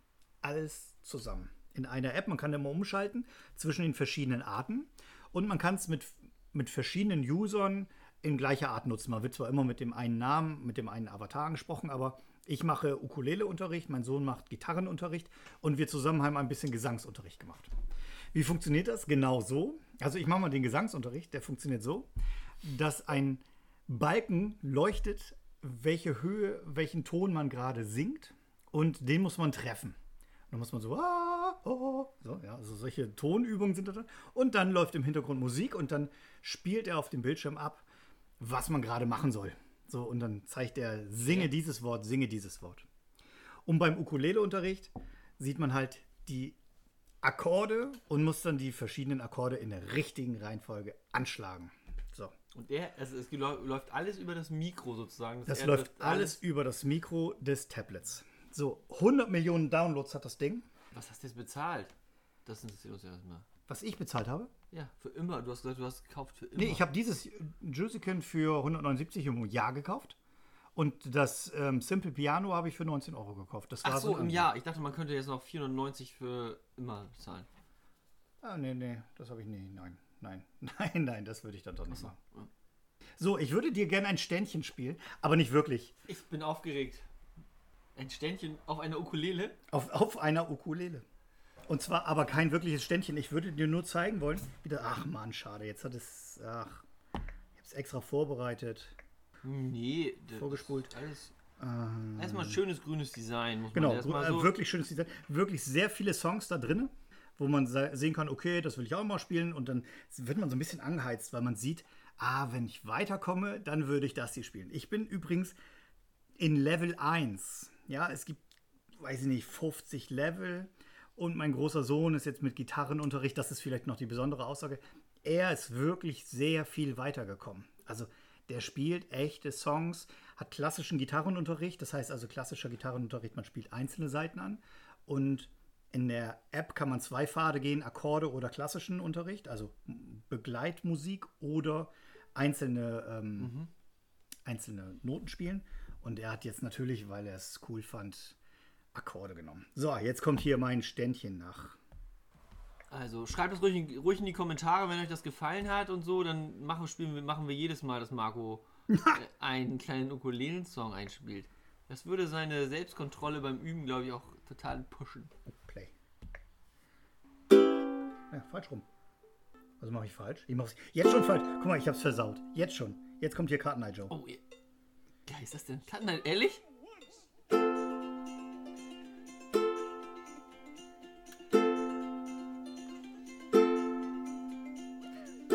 Alles zusammen. In einer App. Man kann immer umschalten zwischen den verschiedenen Arten. Und man kann es mit, mit verschiedenen Usern in gleicher Art nutzen. Man wird zwar immer mit dem einen Namen, mit dem einen Avatar angesprochen, aber ich mache Ukuleleunterricht, mein Sohn macht Gitarrenunterricht und wir zusammen haben ein bisschen Gesangsunterricht gemacht. Wie funktioniert das? Genau so. Also ich mache mal den Gesangsunterricht, der funktioniert so, dass ein Balken leuchtet, welche Höhe, welchen Ton man gerade singt und den muss man treffen. Dann muss man so, ah, oh, so, ja, also solche Tonübungen sind da drin. Und dann läuft im Hintergrund Musik und dann spielt er auf dem Bildschirm ab, was man gerade machen soll. So, und dann zeigt er, singe dieses Wort, singe dieses Wort. Und beim Ukuleleunterricht sieht man halt die Akkorde und muss dann die verschiedenen Akkorde in der richtigen Reihenfolge anschlagen. So. und der, also es läuft alles über das Mikro sozusagen. Das er läuft trifft alles über das Mikro des Tablets. So, 100 Millionen Downloads hat das Ding. Was hast du jetzt bezahlt? Das interessiert uns ja erstmal. Was ich bezahlt habe? Ja, für immer. Du hast gesagt, du hast gekauft für immer. Nee, ich habe dieses Jusican für 179 im Jahr gekauft. Und das ähm, Simple Piano habe ich für 19 Euro gekauft. Das war Ach so, ein im Jahr. Ich dachte, man könnte jetzt noch 490 für immer zahlen. Ah, nee, nee, das habe ich nie. Nein, nein, nein, nein, das würde ich dann doch nicht machen. ja. So, ich würde dir gerne ein Ständchen spielen, aber nicht wirklich. Ich bin aufgeregt. Ein Ständchen auf einer Ukulele? Auf, auf einer Ukulele. Und zwar aber kein wirkliches Ständchen. Ich würde dir nur zeigen wollen. Wieder, ach man, schade. Jetzt hat es. Ach, ich habe es extra vorbereitet. Nee. das Vorgespult. ist Alles. Erstmal ein schönes grünes Design, Genau, erstmal äh, so. wirklich schönes Design. Wirklich sehr viele Songs da drin, wo man se- sehen kann, okay, das will ich auch mal spielen. Und dann wird man so ein bisschen angeheizt, weil man sieht, ah, wenn ich weiterkomme, dann würde ich das hier spielen. Ich bin übrigens in Level 1. Ja, es gibt, weiß ich nicht, 50 Level. Und mein großer Sohn ist jetzt mit Gitarrenunterricht, das ist vielleicht noch die besondere Aussage. Er ist wirklich sehr viel weitergekommen. Also der spielt echte Songs, hat klassischen Gitarrenunterricht, das heißt also klassischer Gitarrenunterricht, man spielt einzelne Seiten an. Und in der App kann man zwei Pfade gehen, Akkorde oder klassischen Unterricht, also Begleitmusik oder einzelne, ähm, einzelne Noten spielen. Und er hat jetzt natürlich, weil er es cool fand, Akkorde genommen. So, jetzt kommt hier mein Ständchen nach. Also schreibt es ruhig, in- ruhig in die Kommentare, wenn euch das gefallen hat und so. Dann machen, spielen wir, machen wir jedes Mal, dass Marco äh, einen kleinen Ukulelen-Song einspielt. Das würde seine Selbstkontrolle beim Üben, glaube ich, auch total pushen. Play. Ja, falsch rum. Also mache ich falsch? Ich mach's jetzt schon falsch. Guck mal, ich hab's versaut. Jetzt schon. Jetzt kommt hier Karten Joe. Oh, geil ist das denn? Das ehrlich?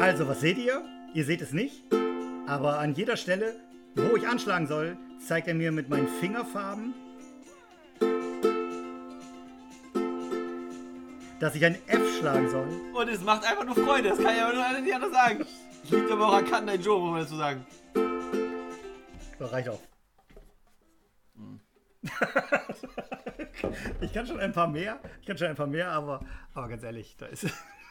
Also, was seht ihr? Ihr seht es nicht. Aber an jeder Stelle, wo ich anschlagen soll, zeigt er mir mit meinen Fingerfarben, dass ich ein F schlagen soll. Und es macht einfach nur Freude, das kann ich aber nur nicht anders sagen. Ich liebe aber auch an Kantai Joe, muss man dazu sagen. So, reicht auch. ich kann schon ein paar mehr. Ich kann schon ein paar mehr, aber, aber ganz ehrlich, da ist.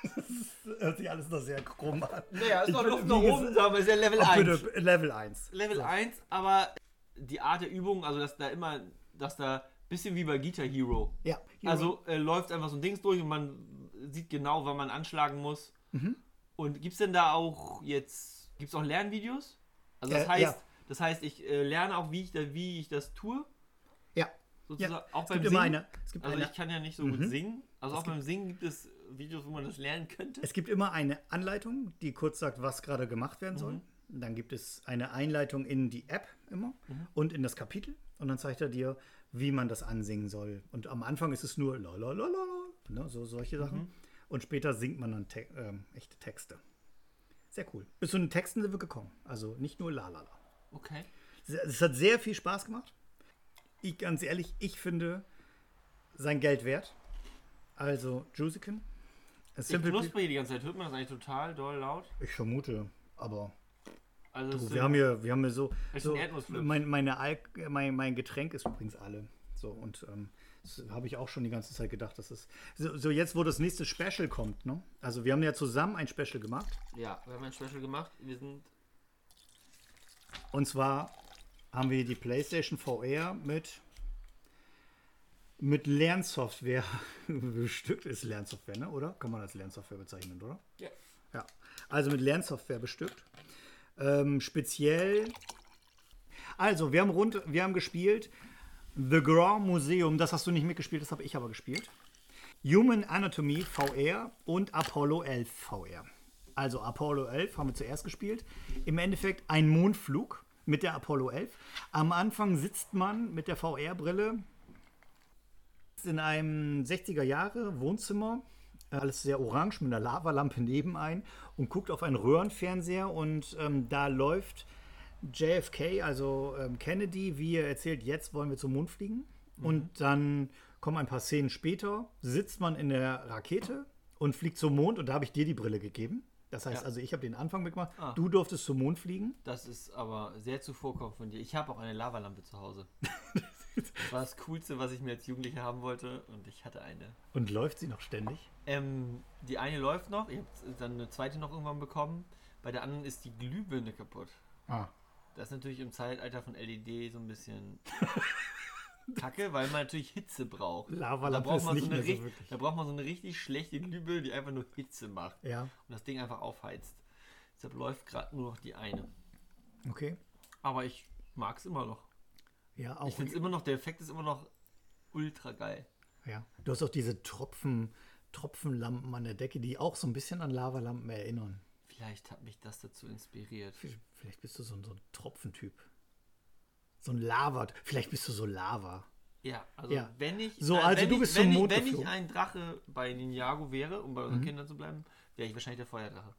Das hört sich alles noch sehr krumm an. Naja, ist Ich doch bin- Luft nach oben, aber ist ja Level Ach, 1. bitte, Level 1. Level 1, aber die Art der Übung, also dass da immer, dass da bisschen wie bei Guitar Hero. Ja. Also äh, läuft einfach so ein Dings durch und man sieht genau, wann man anschlagen muss. Mhm. Und gibt es denn da auch jetzt, gibt es auch Lernvideos? Also das Äh, heißt, ja. das heißt, ich äh, lerne auch, wie ich, da, wie ich das tue. Sozusagen, Ja, auch es beim gibt immer Singen. eine- es also Mhm. ich kann ja nicht so gut singen. Also auch beim Singen gibt es Videos, wo man das lernen könnte. Es gibt immer eine Anleitung, die kurz sagt, was gerade gemacht werden Mhm. soll. Dann gibt es eine Einleitung in die App immer Mhm. und in das Kapitel. Und dann zeigt er dir, wie man das ansingen soll. Und am Anfang ist es nur la la la la la, ne, so solche Sachen. Mhm. Und später singt man dann te ähm, echte Texte. Sehr cool. Bis zu den Texten sind wir gekommen. Also nicht nur la la la. Okay. Es- Es hat sehr viel Spaß gemacht. Ich, ganz ehrlich, ich finde sein Geld wert. Also, Jusican. A Ich knusper hier die ganze Zeit. Hört man das eigentlich total doll laut? Ich vermute, aber Also du, wir haben hier, wir haben hier so, so mein, meine Alk, mein, mein Getränk ist übrigens alle. So und ähm, das habe ich auch schon die ganze Zeit gedacht, dass es so, so jetzt, wo das nächste Special kommt, ne? Also wir haben ja zusammen ein Special gemacht Ja, wir haben ein Special gemacht. Wir sind und zwar haben wir die PlayStation VR mit mit Lernsoftware bestückt. Ist Lernsoftware, ne? Oder? Kann man als Lernsoftware bezeichnen, oder? Ja. Ja, also mit Lernsoftware bestückt. Ähm, speziell. Also, wir haben rund, wir haben gespielt The Grand Museum, das hast du nicht mitgespielt, das habe ich aber gespielt. Human Anatomy VR und Apollo 11 VR. Also Apollo 11 haben wir zuerst gespielt. Im Endeffekt ein Mondflug mit der Apollo 11. Am Anfang sitzt man mit der VR-Brille in einem 60er Jahre Wohnzimmer, alles sehr orange mit einer Lavalampe nebenein und guckt auf einen Röhrenfernseher und ähm, da läuft JFK, also ähm, Kennedy, wie er erzählt, jetzt wollen wir zum Mond fliegen. Und dann kommen ein paar Szenen später, sitzt man in der Rakete und fliegt zum Mond und da habe ich dir die Brille gegeben. Das heißt Ja. also, ich habe den Anfang mitgemacht. Ah. Du durftest zum Mond fliegen. Das ist aber sehr zuvorkommend von dir. Ich habe auch eine Lavalampe zu Hause. Das war das Coolste, was ich mir als Jugendlicher haben wollte und ich hatte eine. Und läuft sie noch ständig? Ähm, die eine läuft noch, ich habe dann eine zweite noch irgendwann bekommen. Bei der anderen ist die Glühbirne kaputt. Ah. Das ist natürlich im Zeitalter von LED so ein bisschen kacke, weil man natürlich Hitze braucht. Lavalampe da braucht man nicht so eine so. Da braucht man so eine richtig schlechte Glühbirne, die einfach nur Hitze macht Ja, und das Ding einfach aufheizt. Deshalb läuft gerade nur noch die eine. okay. Aber ich mag es immer noch. Ja, auch Ich finde es immer noch, der Effekt ist immer noch ultra geil. Ja, du hast auch diese Tropfen, Tropfenlampen an der Decke, die auch so ein bisschen an Lavalampen erinnern. Vielleicht hat mich das dazu inspiriert. Vielleicht bist du so ein, so ein Tropfentyp. So ein Lava. Vielleicht bist du so Lava. Ja, also Ja. wenn ich. So, also du ich, bist wenn zum ich, Mond Wenn ich ein Drache bei Ninjago wäre, um bei Mhm. unseren Kindern zu bleiben, wäre ich wahrscheinlich der Feuerdrache.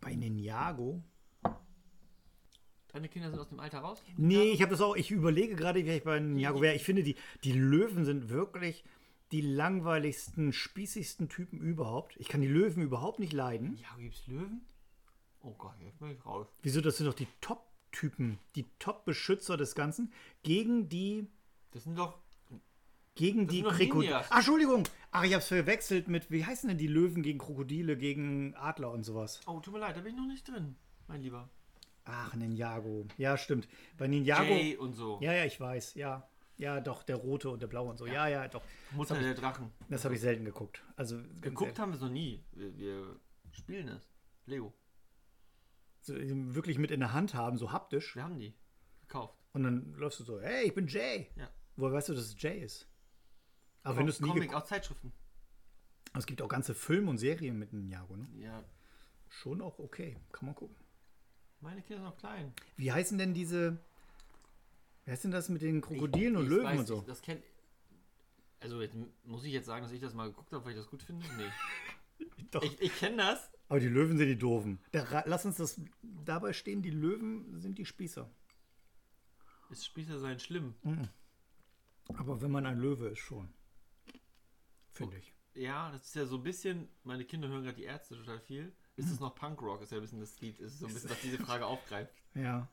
Bei Ninjago? Deine Kinder sind aus dem Alter raus? Nee, ich habe das auch. Ich überlege gerade, wie ich bei Ninjago wäre. Ich finde, die, die Löwen sind wirklich die langweiligsten, spießigsten Typen überhaupt. Ich kann die Löwen überhaupt nicht leiden. Ja, gibt's Löwen? Oh Gott, jetzt bin ich raus. Wieso? Das sind doch die Top-Typen, die Top-Beschützer des Ganzen gegen die Das sind doch. gegen die Krokodile. Ach, Entschuldigung. Ach, ich hab's verwechselt mit, wie heißen denn die Löwen gegen Krokodile, gegen Adler und sowas? Oh, tut mir leid, da bin ich noch nicht drin, mein Lieber. Ach, Ninjago. Ja, stimmt. Bei Ninjago. Jay und so. Ja, ja, ich weiß. Ja. Ja, doch, der rote und der blaue und so. Ja, ja, doch. Mutter der Drachen. Das habe ich selten geguckt. Also Geguckt selten. haben wir es noch nie. Wir, wir spielen es. Lego. So, ähm, wirklich mit in der Hand haben, so haptisch. Wir haben die gekauft. Und dann läufst du so, hey, ich bin Jay. Ja. Woher weißt du, dass es Jay ist? Aber wenn du es nie Comic aus Zeitschriften. Es gibt auch ganze Filme und Serien mit Ninjago, ne? Ja, Schon auch okay. Kann man gucken. meine Kinder sind noch klein. Wie heißen denn diese. Wie heißt denn das mit den Krokodilen Ich- und ich Löwen weiß und so? nicht, Das kennt. Also jetzt muss ich jetzt sagen, dass ich das mal geguckt habe, weil ich das gut finde? Nee. Doch. Ich, ich kenne das. Aber die Löwen sind die Doofen. Der, lass uns das dabei stehen, die Löwen sind die Spießer. Ist Spießer sein schlimm. Aber wenn man ein Löwe ist, schon. Finde ich. Ja, das ist ja so ein bisschen. Meine Kinder hören gerade die Ärzte total viel. Ist es noch Punkrock? Ist ja ein bisschen das Lied. Ist so ein bisschen, was diese Frage aufgreift. Ja.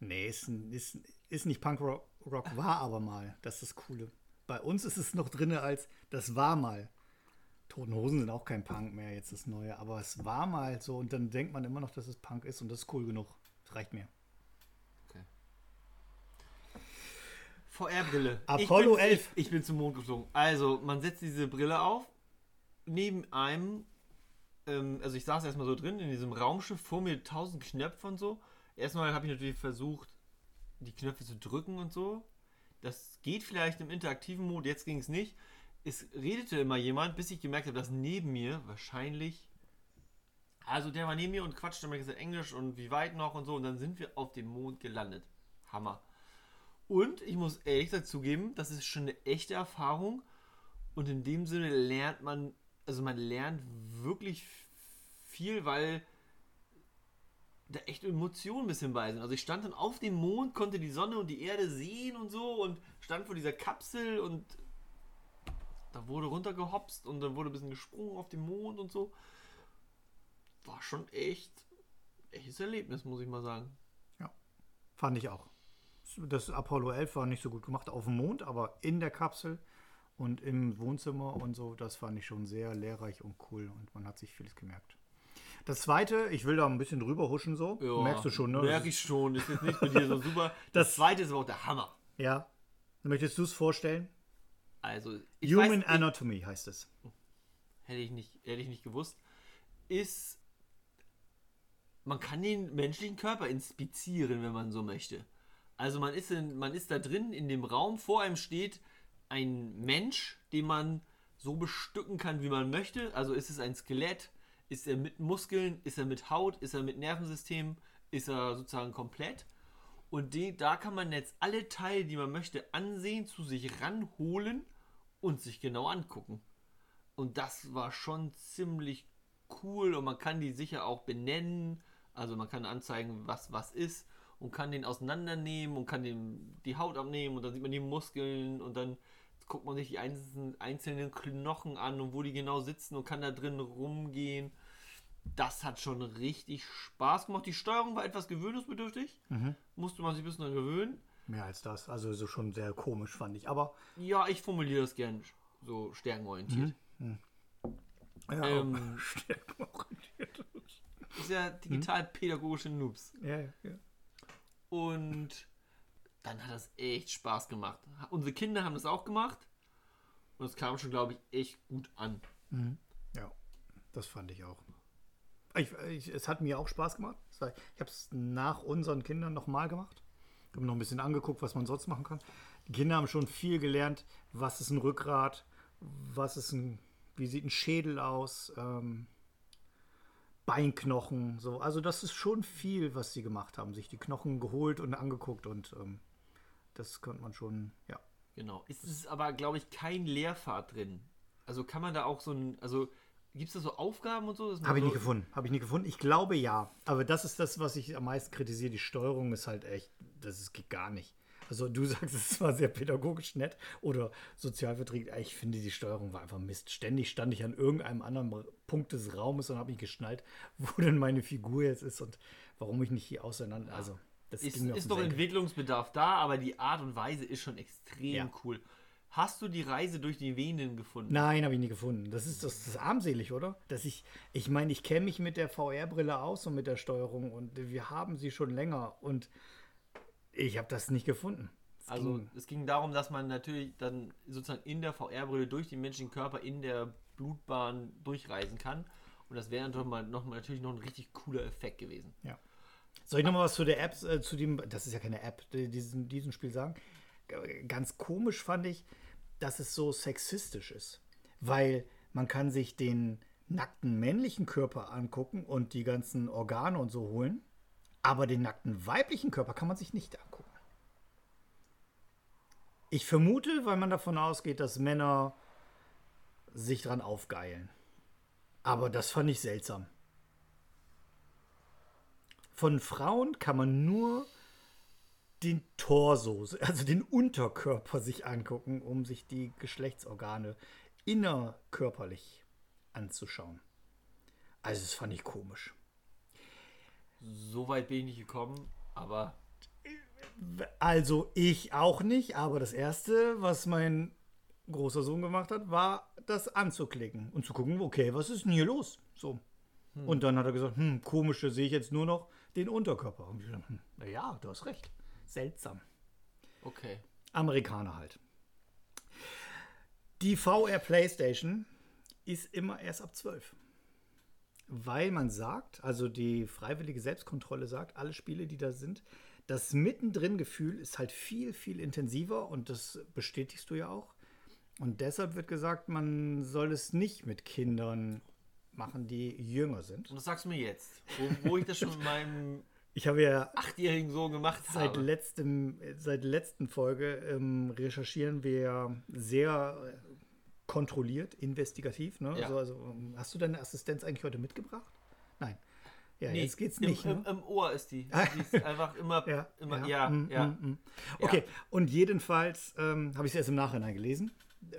Nee, ist, ist, ist nicht Punkrock, Rock, war aber mal. Das ist das Coole. Bei uns ist es noch drin als das war mal. Toten Hosen sind auch kein Punk mehr, jetzt das Neue. Aber es war mal so und dann denkt man immer noch, dass es Punk ist und das ist cool genug. Das reicht mir. Okay. VR-Brille. Apollo ich bin, 11. Ich, ich bin zum Mond geflogen. Also, man setzt diese Brille auf. Neben einem, ähm, also ich saß erstmal so drin in diesem Raumschiff, vor mir tausend Knöpfe und so. Erstmal habe ich natürlich versucht, die Knöpfe zu drücken und so. Das geht vielleicht im interaktiven Mode, jetzt ging es nicht. Es redete immer jemand, bis ich gemerkt habe, dass neben mir wahrscheinlich. Also der war neben mir und quatschte immer gesagt Englisch und wie weit noch und so. Und dann sind wir auf dem Mond gelandet. Hammer. Und ich muss ehrlich gesagt zugeben, das ist schon eine echte Erfahrung. Und in dem Sinne lernt man, also man lernt wirklich viel, weil da echt Emotionen ein bisschen bei sind. Also ich stand dann auf dem Mond, konnte die Sonne und die Erde sehen und so und stand vor dieser Kapsel und da wurde runtergehopst und dann wurde ein bisschen gesprungen auf dem Mond und so. War schon echt echtes Erlebnis, muss ich mal sagen. Fand ich auch. Das Apollo 11 war nicht so gut gemacht auf dem Mond, aber in der Kapsel und im Wohnzimmer und so, das fand ich schon sehr lehrreich und cool und man hat sich vieles gemerkt. Das zweite, ich will da ein bisschen drüber huschen so. Merkst du schon, ne? Merke ich schon. Ist jetzt nicht bei dir so super. Das, Das- zweite ist aber auch der Hammer. Ja. Möchtest du es vorstellen? Also, ich Human weiß, ich, Anatomy heißt es. hätte, ich nicht, hätte ich nicht gewusst. Ist. Man kann den menschlichen Körper inspizieren, wenn man so möchte. Also man ist, in, man ist da drin in dem Raum, vor einem steht ein Mensch, den man so bestücken kann, wie man möchte. Also ist es ein Skelett, ist er mit Muskeln, ist er mit Haut, ist er mit Nervensystem, ist er sozusagen komplett. Und die, da kann man jetzt alle Teile, die man möchte, ansehen, zu sich ranholen und sich genau angucken. Und das war schon ziemlich cool und man kann die sicher auch benennen. Also man kann anzeigen, was was ist und kann den auseinandernehmen und kann dem die Haut abnehmen und dann sieht man die Muskeln und dann guckt man sich die einzelnen, einzelnen Knochen an und wo die genau sitzen und kann da drin rumgehen. Das hat schon richtig Spaß gemacht. Die Steuerung war etwas gewöhnungsbedürftig. Musste man sich ein bisschen gewöhnen. Mehr als das. Also so schon sehr komisch, fand ich. Aber Ja, ich formuliere das gern so stärkenorientiert. ja, Ähm, stärkenorientiert. ist ja digital-pädagogische Noobs. ja, ja, ja. Und dann hat das echt Spaß gemacht. Unsere Kinder haben das auch gemacht. Und es kam schon, glaube ich, echt gut an. Ja, das fand ich auch. Ich, ich, es hat mir auch Spaß gemacht. Ich habe es nach unseren Kindern nochmal gemacht. Ich habe noch ein bisschen angeguckt, was man sonst machen kann. Die Kinder haben schon viel gelernt. Was ist ein Rückgrat? Was ist ein, wie sieht ein Schädel aus? Ähm, Beinknochen. So. Also das ist schon viel, was sie gemacht haben. Sich die Knochen geholt und angeguckt und ähm, das könnte man schon, ja. Genau. Ist es aber, glaube ich, kein Lehrpfad drin. Also kann man da auch so ein, also gibt es da so Aufgaben und so? Habe ich so, nicht gefunden. Habe ich nicht gefunden. Ich glaube ja. Aber das ist das, was ich am meisten kritisiere. Die Steuerung ist halt echt, das ist, geht gar nicht. Also du sagst, es war sehr pädagogisch nett oder sozialverträglich. Ich finde, die Steuerung war einfach Mist. Ständig stand ich an irgendeinem anderen Punkt des Raumes und habe mich geschnallt, wo denn meine Figur jetzt ist und warum ich nicht hier auseinander. Also das Ist, ist doch. Entwicklungsbedarf da, aber die Art und Weise ist schon extrem Ja. cool. Hast du die Reise durch die Venen gefunden? Nein, habe ich nie gefunden. Das ist, das ist armselig, oder? Dass ich, ich meine, ich kenne mich mit der VR-Brille aus und mit der Steuerung und wir haben sie schon länger und ich habe das nicht gefunden. Es Also ging- es ging darum, dass man natürlich dann sozusagen in der VR-Brille durch den menschlichen Körper in der Blutbahn durchreisen kann. Und das wäre natürlich mal, noch natürlich noch ein richtig cooler Effekt gewesen. ja. Soll ich nochmal was zu der App, äh, zu dem, das ist ja keine App, die- diesen, diesem Spiel sagen? Ganz komisch fand ich, dass es so sexistisch ist. Weil man kann sich den nackten männlichen Körper angucken und die ganzen Organe und so holen, aber den nackten weiblichen Körper kann man sich nicht angucken. Ich vermute, weil man davon ausgeht, dass Männer sich dran aufgeilen. Aber das fand ich seltsam. Von Frauen kann man nur den Torso, also den Unterkörper sich angucken, um sich die Geschlechtsorgane innerkörperlich anzuschauen. Also das fand ich komisch. So weit bin ich nicht gekommen, aber Also ich auch nicht, aber das Erste, was mein großer Sohn gemacht hat, war das anzuklicken und zu gucken, okay, was ist denn hier los? So. Und dann hat er gesagt, hm, komische sehe ich jetzt nur noch den Unterkörper. Und ich dachte, hm, na ja, du hast recht. Seltsam. okay. Amerikaner halt. Die VR PlayStation ist immer erst ab 12. Weil man sagt, also die freiwillige Selbstkontrolle sagt, alle Spiele, die da sind, das Mittendrin-Gefühl ist halt viel, viel intensiver und das bestätigst du ja auch. Und deshalb wird gesagt, man soll es nicht mit Kindern machen, die jünger sind. Und das sagst du mir jetzt, wo, wo ich das schon mit meinem Ich habe ja achtjährigen Sohn gemacht Seit, habe. letztem, seit letzten Folge ähm, recherchieren wir sehr kontrolliert, investigativ. Ne? Ja. Also, also, hast du deine Assistenz eigentlich heute mitgebracht? Nein. Ja, Nee, jetzt geht's nicht. Im, ne? im Ohr ist die. Die ist einfach immer, ja, immer, ja, mm, ja. mm, mm. Okay, und jedenfalls ähm, habe ich es erst im Nachhinein gelesen.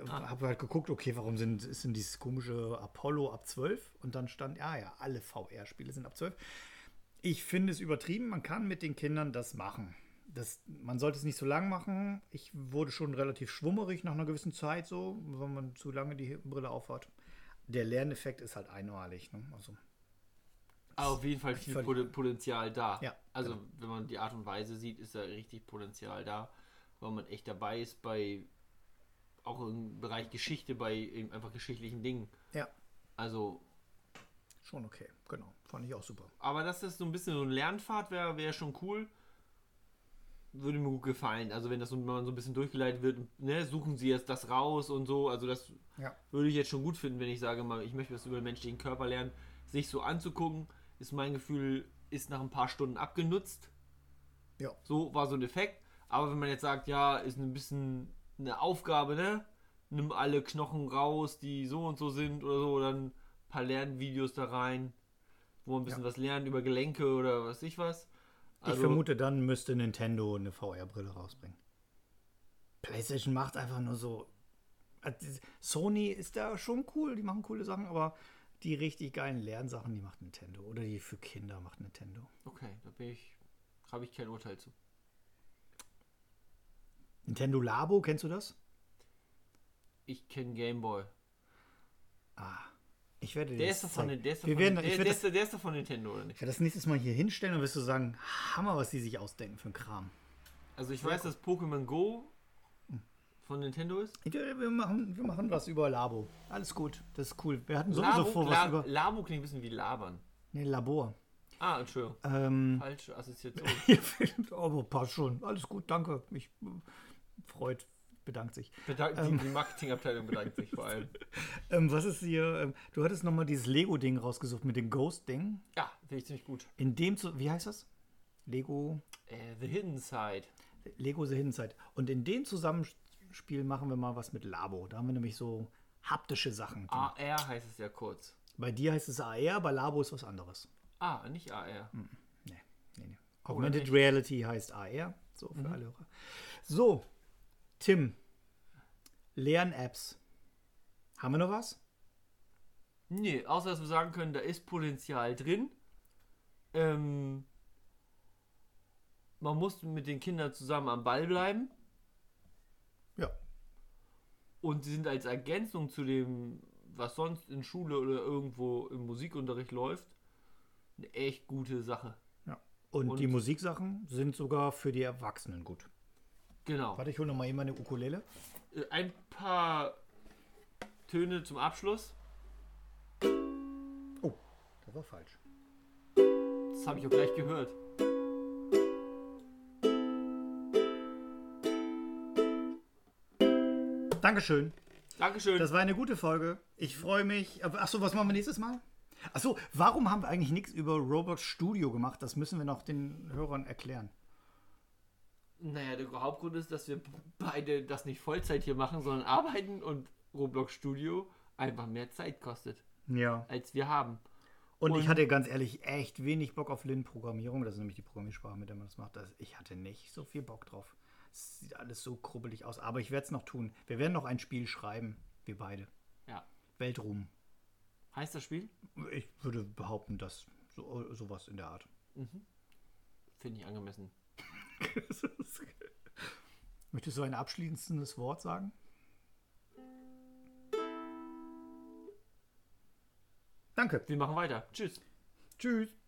Ah. Habe halt geguckt, okay, warum sind, ist denn dieses komische Apollo ab 12? Und dann stand, ja, ja, alle VR-Spiele sind ab 12. Ich finde es übertrieben, man kann mit den Kindern das machen. Das, man sollte es nicht so lang machen. Ich wurde schon relativ schwummerig nach einer gewissen Zeit, so, wenn man zu lange die Brille aufhat. Der Lerneffekt ist halt einmalig. Ne? Also, auf jeden Fall viel Potenzial da. Ja, also genau. wenn man die Art und Weise sieht, ist da richtig Potenzial da, weil man echt dabei ist bei auch im Bereich Geschichte, bei eben einfach geschichtlichen Dingen. ja, Also, schon okay. Genau, fand ich auch super. aber dass das so ein bisschen so ein Lernpfad wäre, wäre schon cool. Würde mir gut gefallen. Also wenn das so, wenn man so ein bisschen durchgeleitet wird, ne, suchen sie jetzt das raus und so. Also das Ja. würde ich jetzt schon gut finden, wenn ich sage mal, ich möchte was über den menschlichen Körper lernen. Sich so anzugucken, ist mein Gefühl, ist nach ein paar Stunden abgenutzt. Ja. So war so ein Effekt. Aber wenn man jetzt sagt, ja, ist ein bisschen eine Aufgabe, ne? Nimm alle Knochen raus, die so und so sind oder so, dann ein paar Lernvideos da rein, wo man ein bisschen Ja. was lernt über Gelenke oder was ich was. Ich Also, vermute, dann müsste Nintendo eine VR-Brille rausbringen. PlayStation macht einfach nur so. also Sony ist da schon cool, die machen coole Sachen, aber die richtig geilen Lernsachen, die macht Nintendo. Oder die für Kinder macht Nintendo. Okay, da bin ich, habe ich kein Urteil zu. Nintendo Labo, kennst du das? Ich kenne Gameboy. Ah. Ich werde Der ist doch von, der ist doch Wir von, werden, der, ich der, das, der ist doch von Nintendo, oder ich nicht? werde das nächstes Mal hier hinstellen und wirst du sagen, Hammer, was die sich ausdenken für einen Kram. Also ich weiß, dass Pokémon Go von Nintendo ist. Ich, wir, machen, wir machen was über Labo. Alles gut, das ist cool. Wir hatten sowieso Labo, vor, was La, über. Labo klingt ein bisschen wie Labern. Nee, Labor. Ah, Entschuldigung. Ähm, Falsche Assoziation. aber passt schon. Alles gut, danke. Mich äh, freut bedankt sich. Bedankt, die, die Marketingabteilung bedankt sich vor allem. Ähm, was ist hier? Ähm, du hattest nochmal dieses Lego-Ding rausgesucht mit dem Ghost-Ding. Ja, finde ich ziemlich gut. In dem, zu, wie heißt das? Lego, Äh, The Hidden Side. Lego The Hidden Side. Und in dem Zusammenspiel machen wir mal was mit Labo. Da haben wir nämlich so haptische Sachen. AR heißt es ja kurz. Bei dir heißt es AR, bei Labo ist was anderes. Ah, nicht AR. Nee, nee, nee. Augmented. Reality heißt AR. So, für alle Hörer. So, Tim. Lern-Apps. Haben wir noch was? Nee, außer dass wir sagen können, da ist Potenzial drin. Ähm, man muss mit den Kindern zusammen am Ball bleiben. Ja. Und sie sind als Ergänzung zu dem, was sonst in Schule oder irgendwo im Musikunterricht läuft, eine echt gute Sache. ja. Und, Und- die Musiksachen sind sogar für die Erwachsenen gut. Genau. Warte, ich hole noch mal eben meine Ukulele. Äh, Ein paar Töne zum Abschluss. Oh, das war falsch. Das habe ich auch gleich gehört. Dankeschön. Dankeschön. Das war eine gute Folge. Ich freue mich. Achso, was machen wir nächstes Mal? Achso, warum haben wir eigentlich nichts über Roblox Studio gemacht? Das müssen wir noch den Hörern erklären. Naja, der Hauptgrund ist, dass wir beide das nicht Vollzeit hier machen, sondern arbeiten und Roblox Studio einfach mehr Zeit kostet, Ja. als wir haben. Und, ich Und- hatte ganz ehrlich echt wenig Bock auf Lin-Programmierung. Das ist nämlich die Programmiersprache, mit der man das macht. Das, ich hatte nicht so viel Bock drauf. Es sieht alles so krubbelig aus. Aber ich werde es noch tun. Wir werden noch ein Spiel schreiben. Wir beide. Ja. Weltruhm. Heißt das Spiel? Ich würde behaupten, dass so, sowas in der Art. Finde ich angemessen. Möchtest du ein abschließendes Wort sagen? Danke. Wir machen weiter. Tschüss. Tschüss.